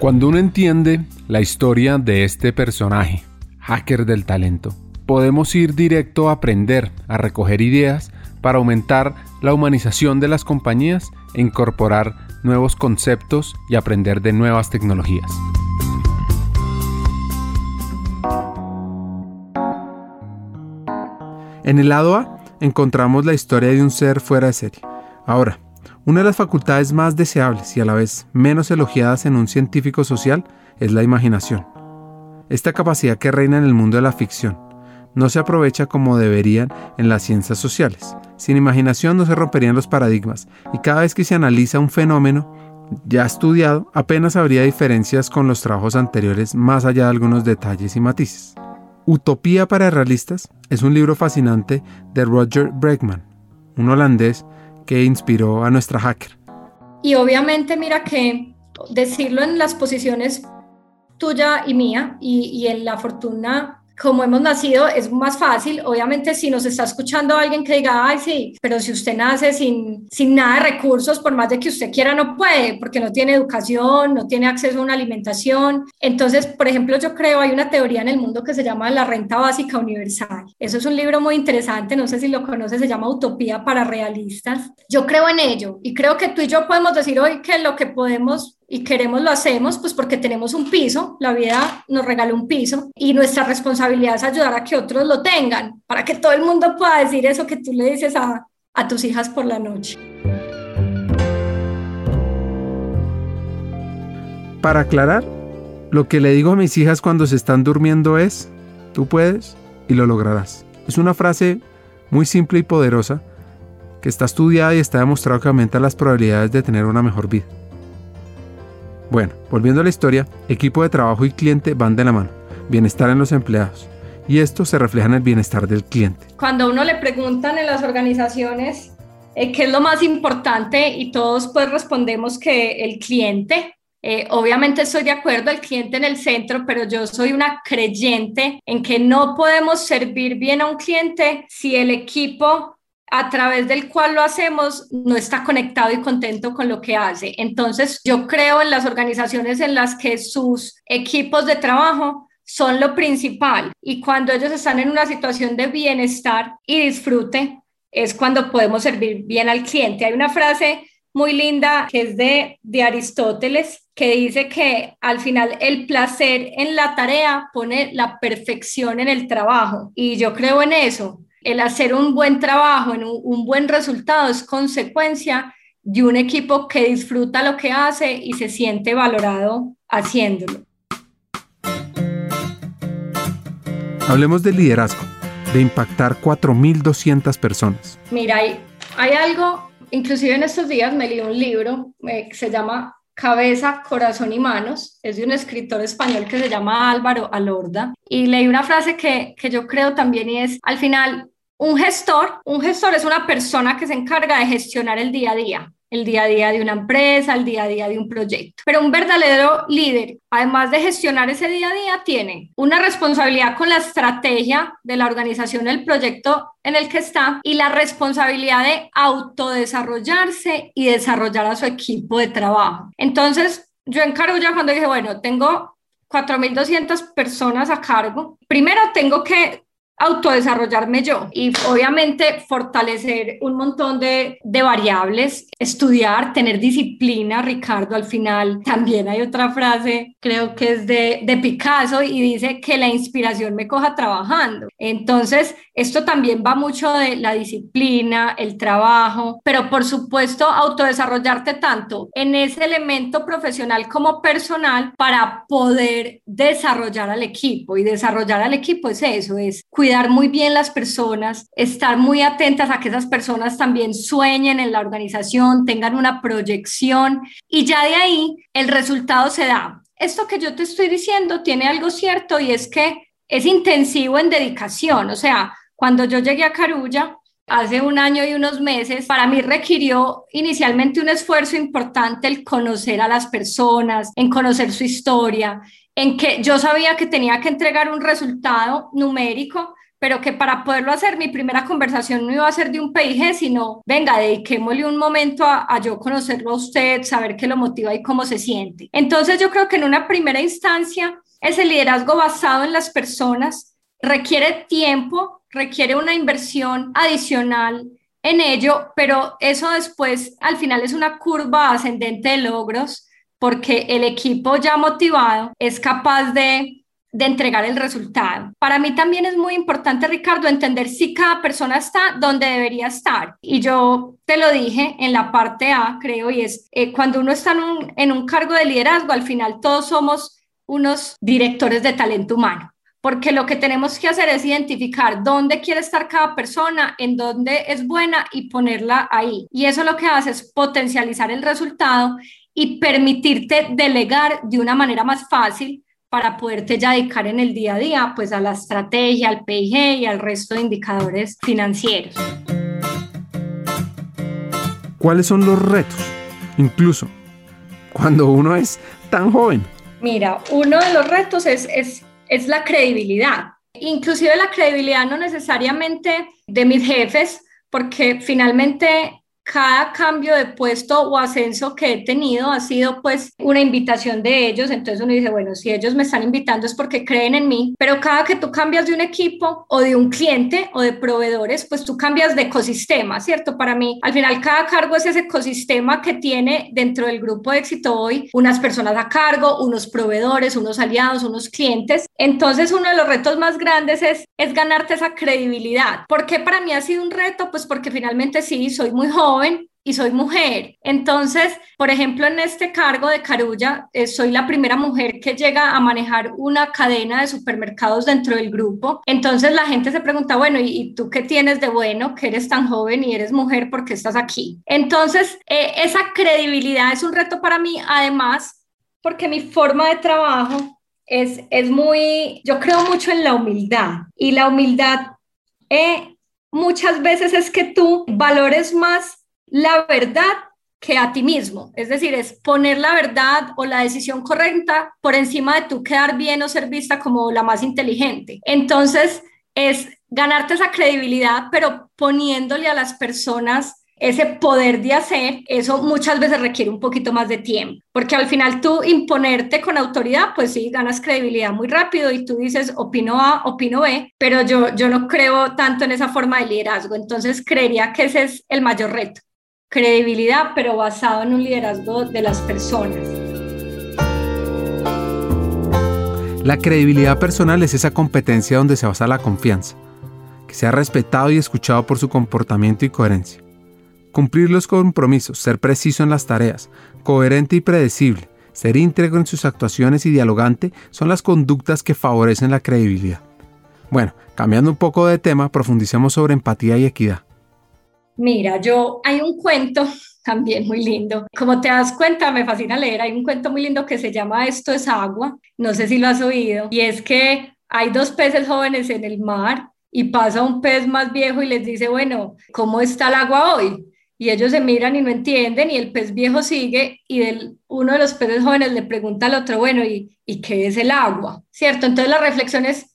Cuando uno entiende la historia de este personaje, hacker del talento, podemos ir directo a aprender, a recoger ideas para aumentar la humanización de las compañías e incorporar nuevos conceptos y aprender de nuevas tecnologías. En el lado A encontramos la historia de un ser fuera de serie. Ahora, una de las facultades más deseables y a la vez menos elogiadas en un científico social es la imaginación. Esta capacidad que reina en el mundo de la ficción no se aprovecha como deberían en las ciencias sociales. Sin imaginación no se romperían los paradigmas y cada vez que se analiza un fenómeno ya estudiado, apenas habría diferencias con los trabajos anteriores más allá de algunos detalles y matices. Utopía para realistas es un libro fascinante de Roger Bregman, un holandés que inspiró a nuestra hacker. Y obviamente mira que decirlo en las posiciones tuya y mía y, y en la fortuna como hemos nacido, es más fácil. Obviamente, si nos está escuchando alguien que diga, ay, sí, pero si usted nace sin, sin nada de recursos, por más de que usted quiera, no puede, porque no tiene educación, no tiene acceso a una alimentación. Entonces, por ejemplo, yo creo, hay una teoría en el mundo que se llama la renta básica universal. Eso es un libro muy interesante, no sé si lo conoces, se llama Utopía para Realistas. Yo creo en ello y creo que tú y yo podemos decir hoy que lo que podemos y queremos lo hacemos pues porque tenemos un piso, la vida nos regala un piso y nuestra responsabilidad es ayudar a que otros lo tengan, para que todo el mundo pueda decir eso que tú le dices a, a tus hijas por la noche. Para aclarar, lo que le digo a mis hijas cuando se están durmiendo es, tú puedes y lo lograrás. Es una frase muy simple y poderosa que está estudiada y está demostrado que aumenta las probabilidades de tener una mejor vida. Bueno, volviendo a la historia, equipo de trabajo y cliente van de la mano. Bienestar en los empleados. Y esto se refleja en el bienestar del cliente. Cuando uno le preguntan en las organizaciones eh, qué es lo más importante y todos pues respondemos que el cliente, eh, obviamente estoy de acuerdo, el cliente en el centro, pero yo soy una creyente en que no podemos servir bien a un cliente si el equipo a través del cual lo hacemos no está conectado y contento con lo que hace. Entonces, yo creo en las organizaciones en las que sus equipos de trabajo son lo principal y cuando ellos están en una situación de bienestar y disfrute, es cuando podemos servir bien al cliente. Hay una frase muy linda que es de, de Aristóteles que dice que al final el placer en la tarea pone la perfección en el trabajo y yo creo en eso el hacer un buen trabajo, en un, buen resultado es consecuencia de un equipo que disfruta lo que hace y se siente valorado haciéndolo. Hablemos del liderazgo, de impactar 4.200 personas. Mira, hay, hay, algo, inclusive en estos días me leí un libro eh, que se llama Cabeza, Corazón y Manos, es de un escritor español que se llama Álvaro Alorda, y leí una frase que, que yo creo también y es, al final, un gestor, un gestor es una persona que se encarga de gestionar el día a día, el día a día de una empresa, el día a día de un proyecto. Pero un verdadero líder, además de gestionar ese día a día, tiene una responsabilidad con la estrategia de la organización del proyecto en el que está y la responsabilidad de autodesarrollarse y desarrollar a su equipo de trabajo. Entonces, yo en Carulla cuando dije, bueno, tengo 4.200 personas a cargo, primero tengo que autodesarrollarme yo y obviamente fortalecer un montón de, de, variables, estudiar, tener disciplina. Ricardo, al final también hay otra frase, creo que es de, de Picasso y dice que la inspiración me coja trabajando. Entonces, esto también va mucho de la disciplina, el trabajo, pero por supuesto autodesarrollarte tanto en ese elemento profesional como personal para poder desarrollar al equipo y desarrollar al equipo es eso, es cuidar muy bien las personas, estar muy atentas a que esas personas también sueñen en la organización, tengan una proyección y ya de ahí el resultado se da. Esto que yo te estoy diciendo tiene algo cierto y es que es intensivo en dedicación, o sea, cuando yo llegué a Carulla, hace un año y unos meses, para mí requirió inicialmente un esfuerzo importante el conocer a las personas, en conocer su historia, en que yo sabía que tenía que entregar un resultado numérico, pero que para poderlo hacer mi primera conversación no iba a ser de un PIG, sino, venga, dediquémosle un momento a, a yo conocerlo a usted, saber qué lo motiva y cómo se siente. Entonces yo creo que en una primera instancia ese liderazgo basado en las personas requiere tiempo, requiere una inversión adicional en ello, pero eso después al final es una curva ascendente de logros porque el equipo ya motivado es capaz de de entregar el resultado. Para mí también es muy importante, Ricardo, entender si cada persona está donde debería estar. Y yo te lo dije en la parte A, creo, y es eh, cuando uno está en un, en un cargo de liderazgo, al final todos somos unos directores de talento humano porque lo que tenemos que hacer es identificar dónde quiere estar cada persona, en dónde es buena y ponerla ahí. Y eso lo que hace es potencializar el resultado y permitirte delegar de una manera más fácil para poderte ya dedicar en el día a día pues a la estrategia, al PIG y al resto de indicadores financieros. ¿Cuáles son los retos? Incluso cuando uno es tan joven. Mira, uno de los retos es, es, es la credibilidad. Inclusive la credibilidad no necesariamente de mis jefes, porque finalmente cada cambio de puesto o ascenso que he tenido ha sido pues una invitación de ellos, entonces uno dice, bueno, si ellos me están invitando es porque creen en mí, pero cada que tú cambias de un equipo o de un cliente o de proveedores, pues tú cambias de ecosistema, ¿cierto? Para mí, al final cada cargo es ese ecosistema que tiene dentro del grupo de éxito hoy unas personas a cargo, unos proveedores, unos aliados, unos clientes. Entonces uno de los retos más grandes es, es ganarte esa credibilidad. ¿Por qué para mí ha sido un reto? Pues porque finalmente sí, soy muy joven y soy mujer. Entonces, por ejemplo, en este cargo de Carulla, eh, soy la primera mujer que llega a manejar una cadena de supermercados dentro del grupo. Entonces la gente se pregunta, bueno, ¿y, tú qué tienes de bueno que eres tan joven y eres mujer? ¿Por qué estás aquí? Entonces, eh, esa credibilidad es un reto para mí, además, porque mi forma de trabajo es, es muy, yo creo mucho en la humildad y la humildad... Eh, muchas veces es que tú valores más la verdad que a ti mismo. Es decir, es poner la verdad o la decisión correcta por encima de tú quedar bien o ser vista como la más inteligente. Entonces, es ganarte esa credibilidad, pero poniéndole a las personas ese poder de hacer, eso muchas veces requiere un poquito más de tiempo, porque al final tú imponerte con autoridad, pues sí, ganas credibilidad muy rápido y tú dices, opino A, opino B, pero yo, yo no creo tanto en esa forma de liderazgo, entonces creería que ese es el mayor reto, credibilidad, pero basado en un liderazgo de las personas. La credibilidad personal es esa competencia donde se basa la confianza, que sea respetado y escuchado por su comportamiento y coherencia. Cumplir los compromisos, ser preciso en las tareas, coherente y predecible, ser íntegro en sus actuaciones y dialogante son las conductas que favorecen la credibilidad. Bueno, cambiando un poco de tema, profundicemos sobre empatía y equidad. Mira, yo hay un cuento también muy lindo. Como te das cuenta, me fascina leer. Hay un cuento muy lindo que se llama Esto es agua. No sé si lo has oído. Y es que hay dos peces jóvenes en el mar y pasa un pez más viejo y les dice, bueno, ¿cómo está el agua hoy? y ellos se miran y no entienden y el pez viejo sigue y del, uno de los peces jóvenes le pregunta al otro, bueno, ¿y, ¿y qué es el agua? ¿Cierto? Entonces la reflexión es,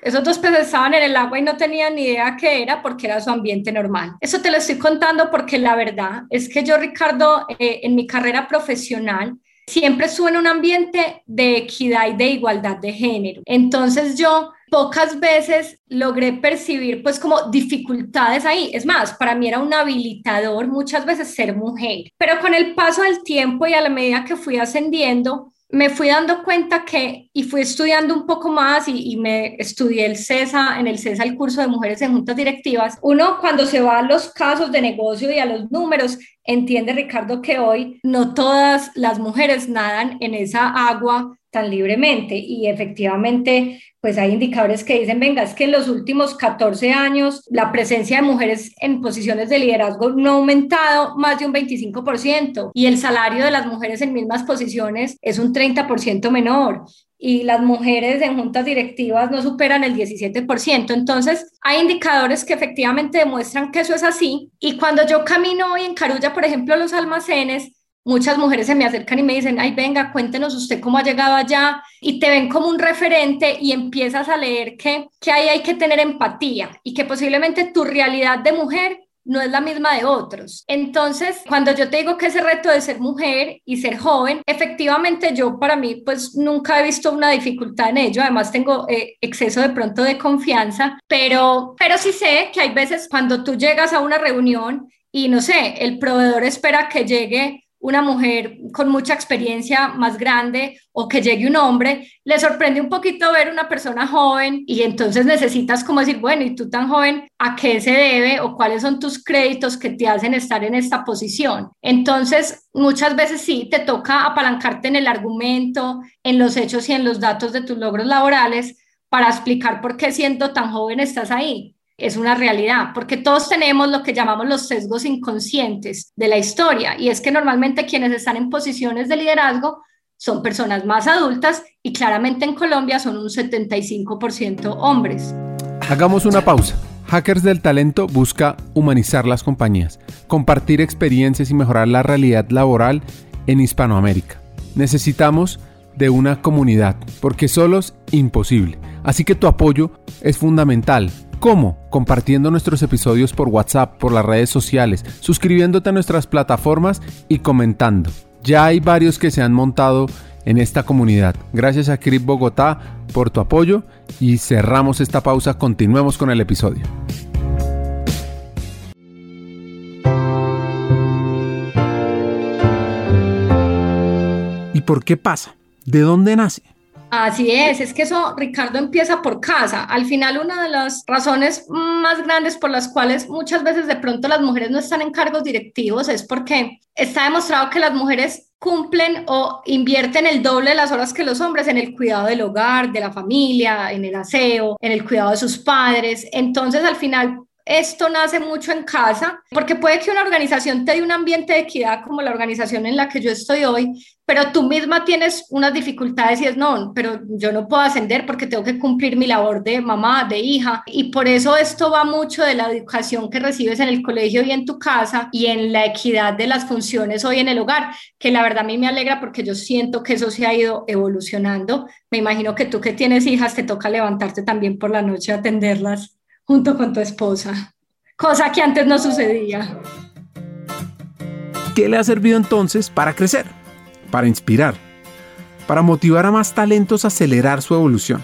esos dos peces estaban en el agua y no tenían ni idea qué era porque era su ambiente normal. Eso te lo estoy contando porque la verdad es que yo, Ricardo, eh, en mi carrera profesional, siempre estuve en un ambiente de equidad y de igualdad de género. Entonces yo pocas veces logré percibir pues como dificultades ahí. Es más, para mí era un habilitador muchas veces ser mujer. Pero con el paso del tiempo y a la medida que fui ascendiendo, me fui dando cuenta que, y fui estudiando un poco más y, me estudié el CESA, en el CESA el curso de mujeres en juntas directivas, uno cuando se va a los casos de negocio y a los números, entiende Ricardo que hoy no todas las mujeres nadan en esa agua tan libremente y efectivamente pues hay indicadores que dicen, venga, es que en los últimos 14 años la presencia de mujeres en posiciones de liderazgo no ha aumentado más de un 25% y el salario de las mujeres en mismas posiciones es un 30% menor y las mujeres en juntas directivas no superan el 17%. Entonces, hay indicadores que efectivamente demuestran que eso es así. Y cuando yo camino hoy en Carulla, por ejemplo, los almacenes, muchas mujeres se me acercan y me dicen, ay, venga, cuéntenos usted cómo ha llegado allá y te ven como un referente y empiezas a leer que, que ahí hay que tener empatía y que posiblemente tu realidad de mujer no es la misma de otros. Entonces, cuando yo te digo que ese reto de ser mujer y ser joven, efectivamente yo para mí pues nunca he visto una dificultad en ello, además tengo eh, exceso de pronto de confianza, pero, pero sí sé que hay veces cuando tú llegas a una reunión y no sé, el proveedor espera que llegue una mujer con mucha experiencia más grande o que llegue un hombre, le sorprende un poquito ver una persona joven y entonces necesitas como decir, bueno, ¿y tú tan joven a qué se debe o cuáles son tus créditos que te hacen estar en esta posición? Entonces, muchas veces sí, te toca apalancarte en el argumento, en los hechos y en los datos de tus logros laborales para explicar por qué siendo tan joven estás ahí es una realidad, porque todos tenemos lo que llamamos los sesgos inconscientes de la historia, y es que normalmente quienes están en posiciones de liderazgo son personas más adultas y claramente en Colombia son un 75% hombres. Hagamos una pausa. Hackers del Talento busca humanizar las compañías, compartir experiencias y mejorar la realidad laboral en Hispanoamérica. Necesitamos de una comunidad, porque solos imposible. Así que tu apoyo es fundamental ¿Cómo? Compartiendo nuestros episodios por WhatsApp, por las redes sociales, suscribiéndote a nuestras plataformas y comentando. Ya hay varios que se han montado en esta comunidad. Gracias a Crip Bogotá por tu apoyo y cerramos esta pausa. Continuemos con el episodio. ¿Y por qué pasa? ¿De dónde nace? Así es, es que eso, Ricardo, empieza por casa. Al final, una de las razones más grandes por las cuales muchas veces de pronto las mujeres no están en cargos directivos es porque está demostrado que las mujeres cumplen o invierten el doble de las horas que los hombres en el cuidado del hogar, de la familia, en el aseo, en el cuidado de sus padres. Entonces, al final, esto nace mucho en casa, porque puede que una organización te dé un ambiente de equidad como la organización en la que yo estoy hoy, pero tú misma tienes unas dificultades y es no, pero yo no puedo ascender porque tengo que cumplir mi labor de mamá, de hija, y por eso esto va mucho de la educación que recibes en el colegio y en tu casa y en la equidad de las funciones hoy en el hogar, que la verdad a mí me alegra porque yo siento que eso se ha ido evolucionando. Me imagino que tú que tienes hijas te toca levantarte también por la noche a atenderlas junto con tu esposa, cosa que antes no sucedía. ¿Qué le ha servido entonces para crecer, para inspirar, para motivar a más talentos a acelerar su evolución?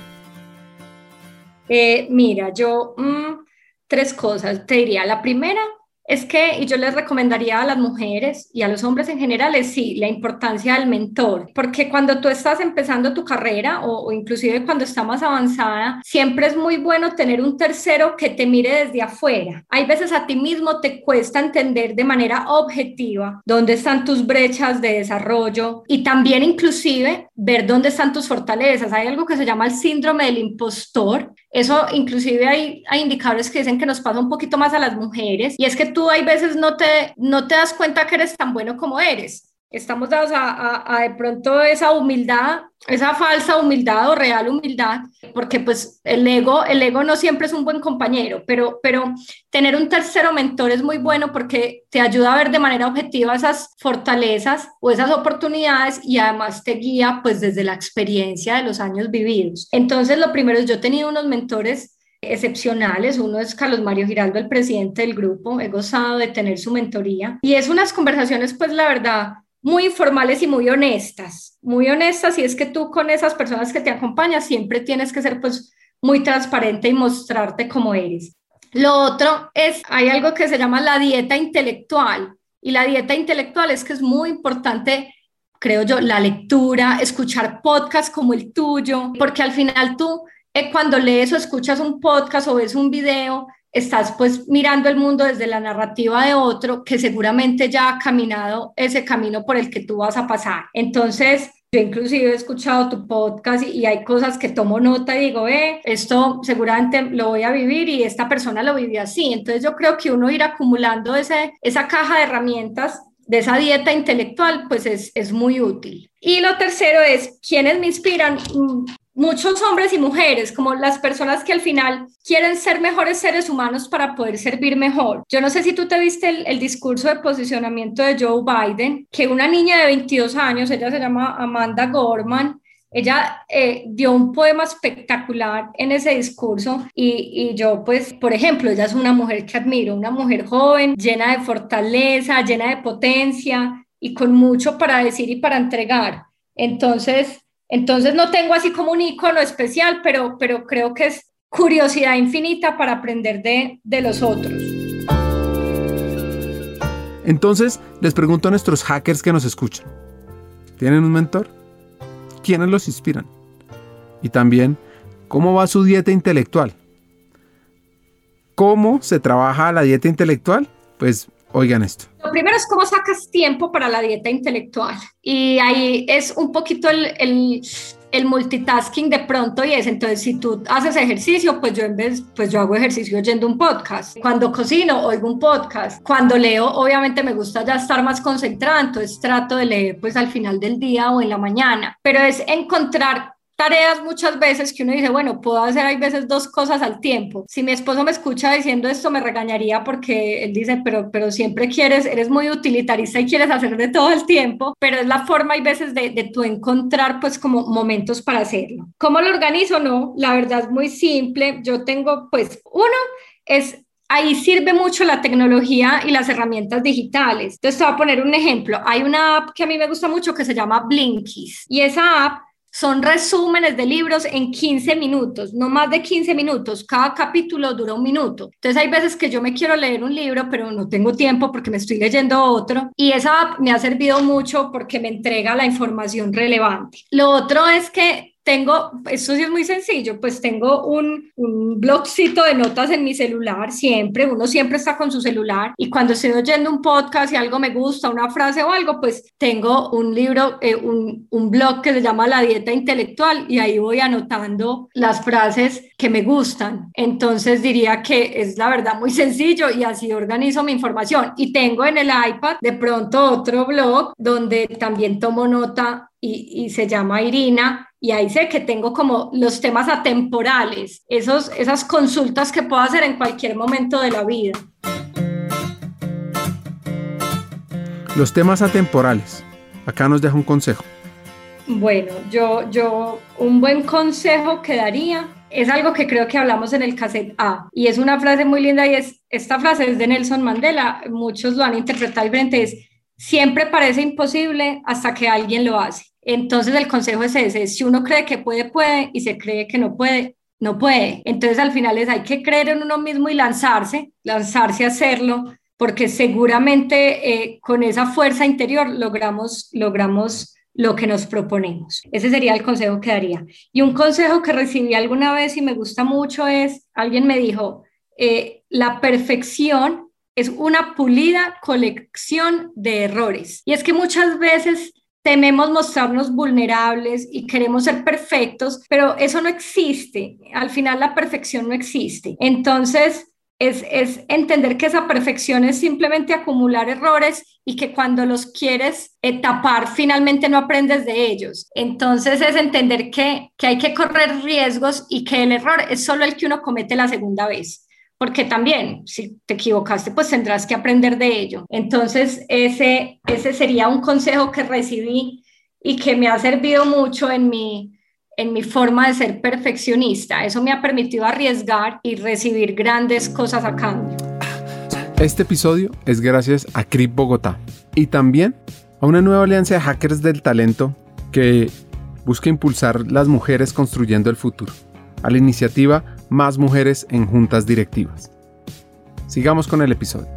Eh, mira, yo mm, tres cosas te diría. La primera es que, y yo les recomendaría a las mujeres y a los hombres en general, es sí, la importancia del mentor, porque cuando tú estás empezando tu carrera o, o, inclusive cuando está más avanzada, siempre es muy bueno tener un tercero que te mire desde afuera. Hay veces a ti mismo te cuesta entender de manera objetiva dónde están tus brechas de desarrollo y también inclusive ver dónde están tus fortalezas. Hay algo que se llama el síndrome del impostor. Eso inclusive hay, indicadores que dicen que nos pasa un poquito más a las mujeres y es que tú hay veces no te, no te das cuenta que eres tan bueno como eres. Estamos dados a, de pronto esa humildad, esa falsa humildad o real humildad, porque pues el ego, el ego no siempre es un buen compañero, pero, pero tener un tercero mentor es muy bueno porque te ayuda a ver de manera objetiva esas fortalezas o esas oportunidades y además te guía pues desde la experiencia de los años vividos. Entonces lo primero es yo he tenido unos mentores excepcionales. Uno es Carlos Mario Giraldo, el presidente del grupo. He gozado de tener su mentoría. Y es unas conversaciones, pues la verdad, muy informales y muy honestas. Muy honestas y es que tú con esas personas que te acompañan siempre tienes que ser pues muy transparente y mostrarte como eres. Lo otro es, hay algo que se llama la dieta intelectual. Y la dieta intelectual es que es muy importante creo yo, la lectura, escuchar podcasts como el tuyo, porque al final tú eh, cuando lees o escuchas un podcast o ves un video, estás pues mirando el mundo desde la narrativa de otro que seguramente ya ha caminado ese camino por el que tú vas a pasar. Entonces, yo inclusive he escuchado tu podcast y, hay cosas que tomo nota y digo, eh, esto seguramente lo voy a vivir y esta persona lo vivió así. Entonces yo creo que uno ir acumulando ese, esa caja de herramientas de esa dieta intelectual, pues es, es muy útil. Y lo tercero es, ¿quiénes me inspiran? Muchos hombres y mujeres, como las personas que al final quieren ser mejores seres humanos para poder servir mejor. Yo no sé si tú te viste el, discurso de posicionamiento de Joe Biden, que una niña de 22 años, ella se llama Amanda Gorman, ella eh, dio un poema espectacular en ese discurso y, y, yo pues, por ejemplo, ella es una mujer que admiro, una mujer joven, llena de fortaleza, llena de potencia y con mucho para decir y para entregar. Entonces, entonces no tengo así como un icono especial, pero, pero creo que es curiosidad infinita para aprender de, de los otros. Entonces, les pregunto a nuestros hackers que nos escuchan, ¿tienen un mentor? ¿Quiénes los inspiran? Y también, ¿cómo va su dieta intelectual? ¿Cómo se trabaja la dieta intelectual? Pues Oigan esto. Lo primero es cómo sacas tiempo para la dieta intelectual. Y ahí es un poquito el, el, el, multitasking de pronto y es, entonces si tú haces ejercicio, pues yo en vez, pues yo hago ejercicio oyendo un podcast. Cuando cocino, oigo un podcast. Cuando leo, obviamente me gusta ya estar más concentrado, entonces trato de leer pues al final del día o en la mañana. Pero es encontrar tareas muchas veces que uno dice, bueno, puedo hacer hay veces dos cosas al tiempo. Si mi esposo me escucha diciendo esto, me regañaría porque él dice, pero, pero siempre quieres, eres muy utilitarista y quieres hacer de todo el tiempo, pero es la forma hay veces de, de tú encontrar pues como momentos para hacerlo. ¿Cómo lo organizo? No, la verdad es muy simple. Yo tengo pues uno es ahí sirve mucho la tecnología y las herramientas digitales. Entonces, te voy a poner un ejemplo. Hay una app que a mí me gusta mucho que se llama Blinkies y esa app son resúmenes de libros en 15 minutos, no más de 15 minutos. Cada capítulo dura un minuto. Entonces hay veces que yo me quiero leer un libro, pero no tengo tiempo porque me estoy leyendo otro. Y esa app me ha servido mucho porque me entrega la información relevante. Lo otro es que tengo, eso sí es muy sencillo, pues tengo un, un blogcito de notas en mi celular siempre, uno siempre está con su celular y cuando estoy oyendo un podcast y algo me gusta, una frase o algo, pues tengo un libro, eh, un, un blog que se llama La Dieta Intelectual y ahí voy anotando las frases que me gustan. Entonces diría que es la verdad muy sencillo y así organizo mi información. Y tengo en el iPad de pronto otro blog donde también tomo nota y, y se llama Irina y ahí sé que tengo como los temas atemporales, esos, esas consultas que puedo hacer en cualquier momento de la vida. Los temas atemporales. Acá nos deja un consejo. Bueno, yo, yo un buen consejo que daría es algo que creo que hablamos en el cassette A y es una frase muy linda y es, esta frase es de Nelson Mandela, muchos lo han interpretado diferente, es siempre parece imposible hasta que alguien lo hace. Entonces el consejo es ese, si uno cree que puede, puede, y se cree que no puede, no puede. Entonces al final es hay que creer en uno mismo y lanzarse, lanzarse a hacerlo, porque seguramente eh, con esa fuerza interior logramos, logramos lo que nos proponemos. Ese sería el consejo que daría. Y un consejo que recibí alguna vez y me gusta mucho es, alguien me dijo, eh, la perfección es una pulida colección de errores. Y es que muchas veces tememos mostrarnos vulnerables y queremos ser perfectos, pero eso no existe. Al final la perfección no existe. Entonces, es, es, entender que esa perfección es simplemente acumular errores y que cuando los quieres tapar, finalmente no aprendes de ellos. Entonces es entender que, que hay que correr riesgos y que el error es solo el que uno comete la segunda vez porque también si te equivocaste, pues tendrás que aprender de ello. Entonces, ese, ese sería un consejo que recibí y que me ha servido mucho en mi, en mi forma de ser perfeccionista. Eso me ha permitido arriesgar y recibir grandes cosas a cambio. Este episodio es gracias a CRIP Bogotá y también a una nueva alianza de hackers del talento que busca impulsar las mujeres construyendo el futuro, a la iniciativa más mujeres en juntas directivas. Sigamos con el episodio.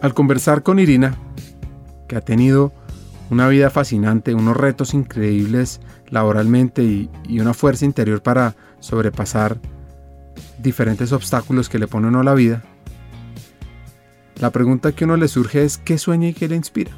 Al conversar con Irina, que ha tenido una vida fascinante, unos retos increíbles laboralmente y, una fuerza interior para sobrepasar diferentes obstáculos que le ponen a la vida, la pregunta que uno le surge es ¿qué sueña y qué le inspira?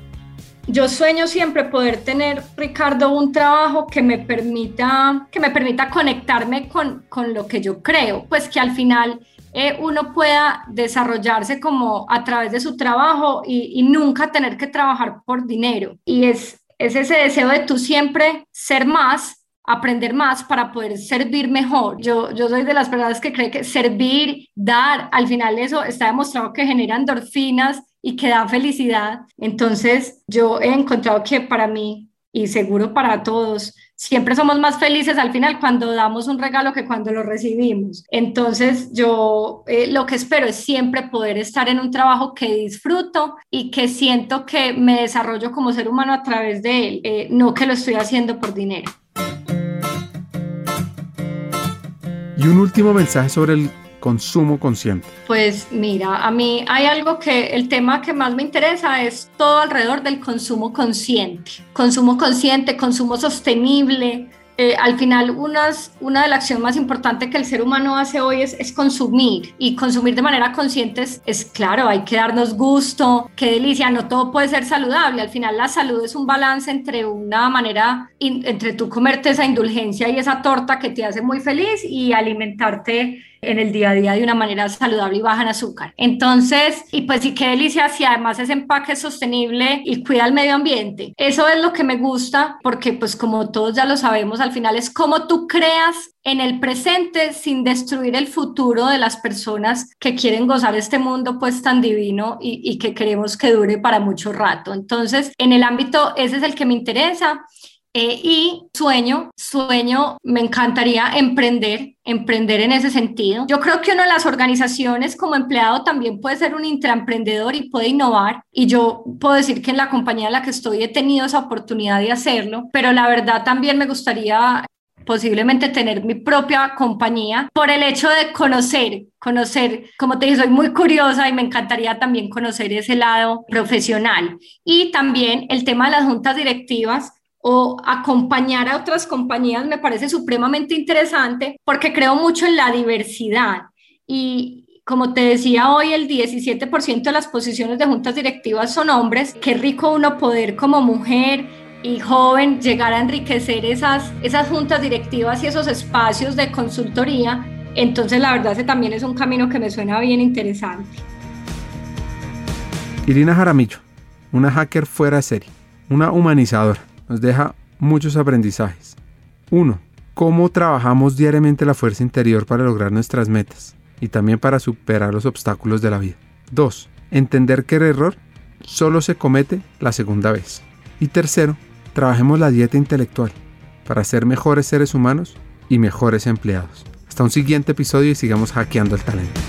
yo sueño siempre poder tener, Ricardo, un trabajo que me permita, que me permita conectarme con, con lo que yo creo, pues que al final eh, uno pueda desarrollarse como a través de su trabajo y, nunca tener que trabajar por dinero. Y es, es ese deseo de tú siempre ser más, aprender más para poder servir mejor. Yo, yo soy de las personas que cree que servir, dar, al final eso está demostrado que genera endorfinas y que da felicidad. Entonces yo he encontrado que para mí y seguro para todos, siempre somos más felices al final cuando damos un regalo que cuando lo recibimos. Entonces yo eh, lo que espero es siempre poder estar en un trabajo que disfruto y que siento que me desarrollo como ser humano a través de él, eh, no que lo estoy haciendo por dinero. Y un último mensaje sobre el consumo consciente? Pues mira, a mí hay algo que el tema que más me interesa es todo alrededor del consumo consciente. Consumo consciente, consumo sostenible, eh, al final unas, una de las acciones más importantes que el ser humano hace hoy es, es consumir y consumir de manera consciente es, claro, hay que darnos gusto, qué delicia, no todo puede ser saludable, al final la salud es un balance entre una manera, entre tú comerte esa indulgencia y esa torta que te hace muy feliz y alimentarte en el día a día de una manera saludable y baja en azúcar. Entonces, y pues sí, qué delicia si además ese empaque es sostenible y cuida el medio ambiente. Eso es lo que me gusta porque pues como todos ya lo sabemos, al final es como tú creas en el presente sin destruir el futuro de las personas que quieren gozar este mundo pues tan divino y, y que queremos que dure para mucho rato. Entonces, en el ámbito, ese es el que me interesa. Eh, y sueño, sueño, me encantaría emprender, emprender en ese sentido. Yo creo que una de las organizaciones como empleado también puede ser un intraemprendedor y puede innovar. Y yo puedo decir que en la compañía en la que estoy he tenido esa oportunidad de hacerlo, pero la verdad también me gustaría posiblemente tener mi propia compañía por el hecho de conocer, conocer, como te dije, soy muy curiosa y me encantaría también conocer ese lado profesional. Y también el tema de las juntas directivas, o acompañar a otras compañías me parece supremamente interesante porque creo mucho en la diversidad y como te decía hoy, el 17% de las posiciones de juntas directivas son hombres. Qué rico uno poder como mujer y joven llegar a enriquecer esas, esas juntas directivas y esos espacios de consultoría. Entonces, la verdad, ese también es un camino que me suena bien interesante. Irina Jaramillo, una hacker fuera de serie, una humanizadora nos deja muchos aprendizajes. 1. Cómo trabajamos diariamente la fuerza interior para lograr nuestras metas y también para superar los obstáculos de la vida. 2. Entender que el error solo se comete la segunda vez. Y tercero, trabajemos la dieta intelectual para ser mejores seres humanos y mejores empleados. Hasta un siguiente episodio y sigamos hackeando el talento.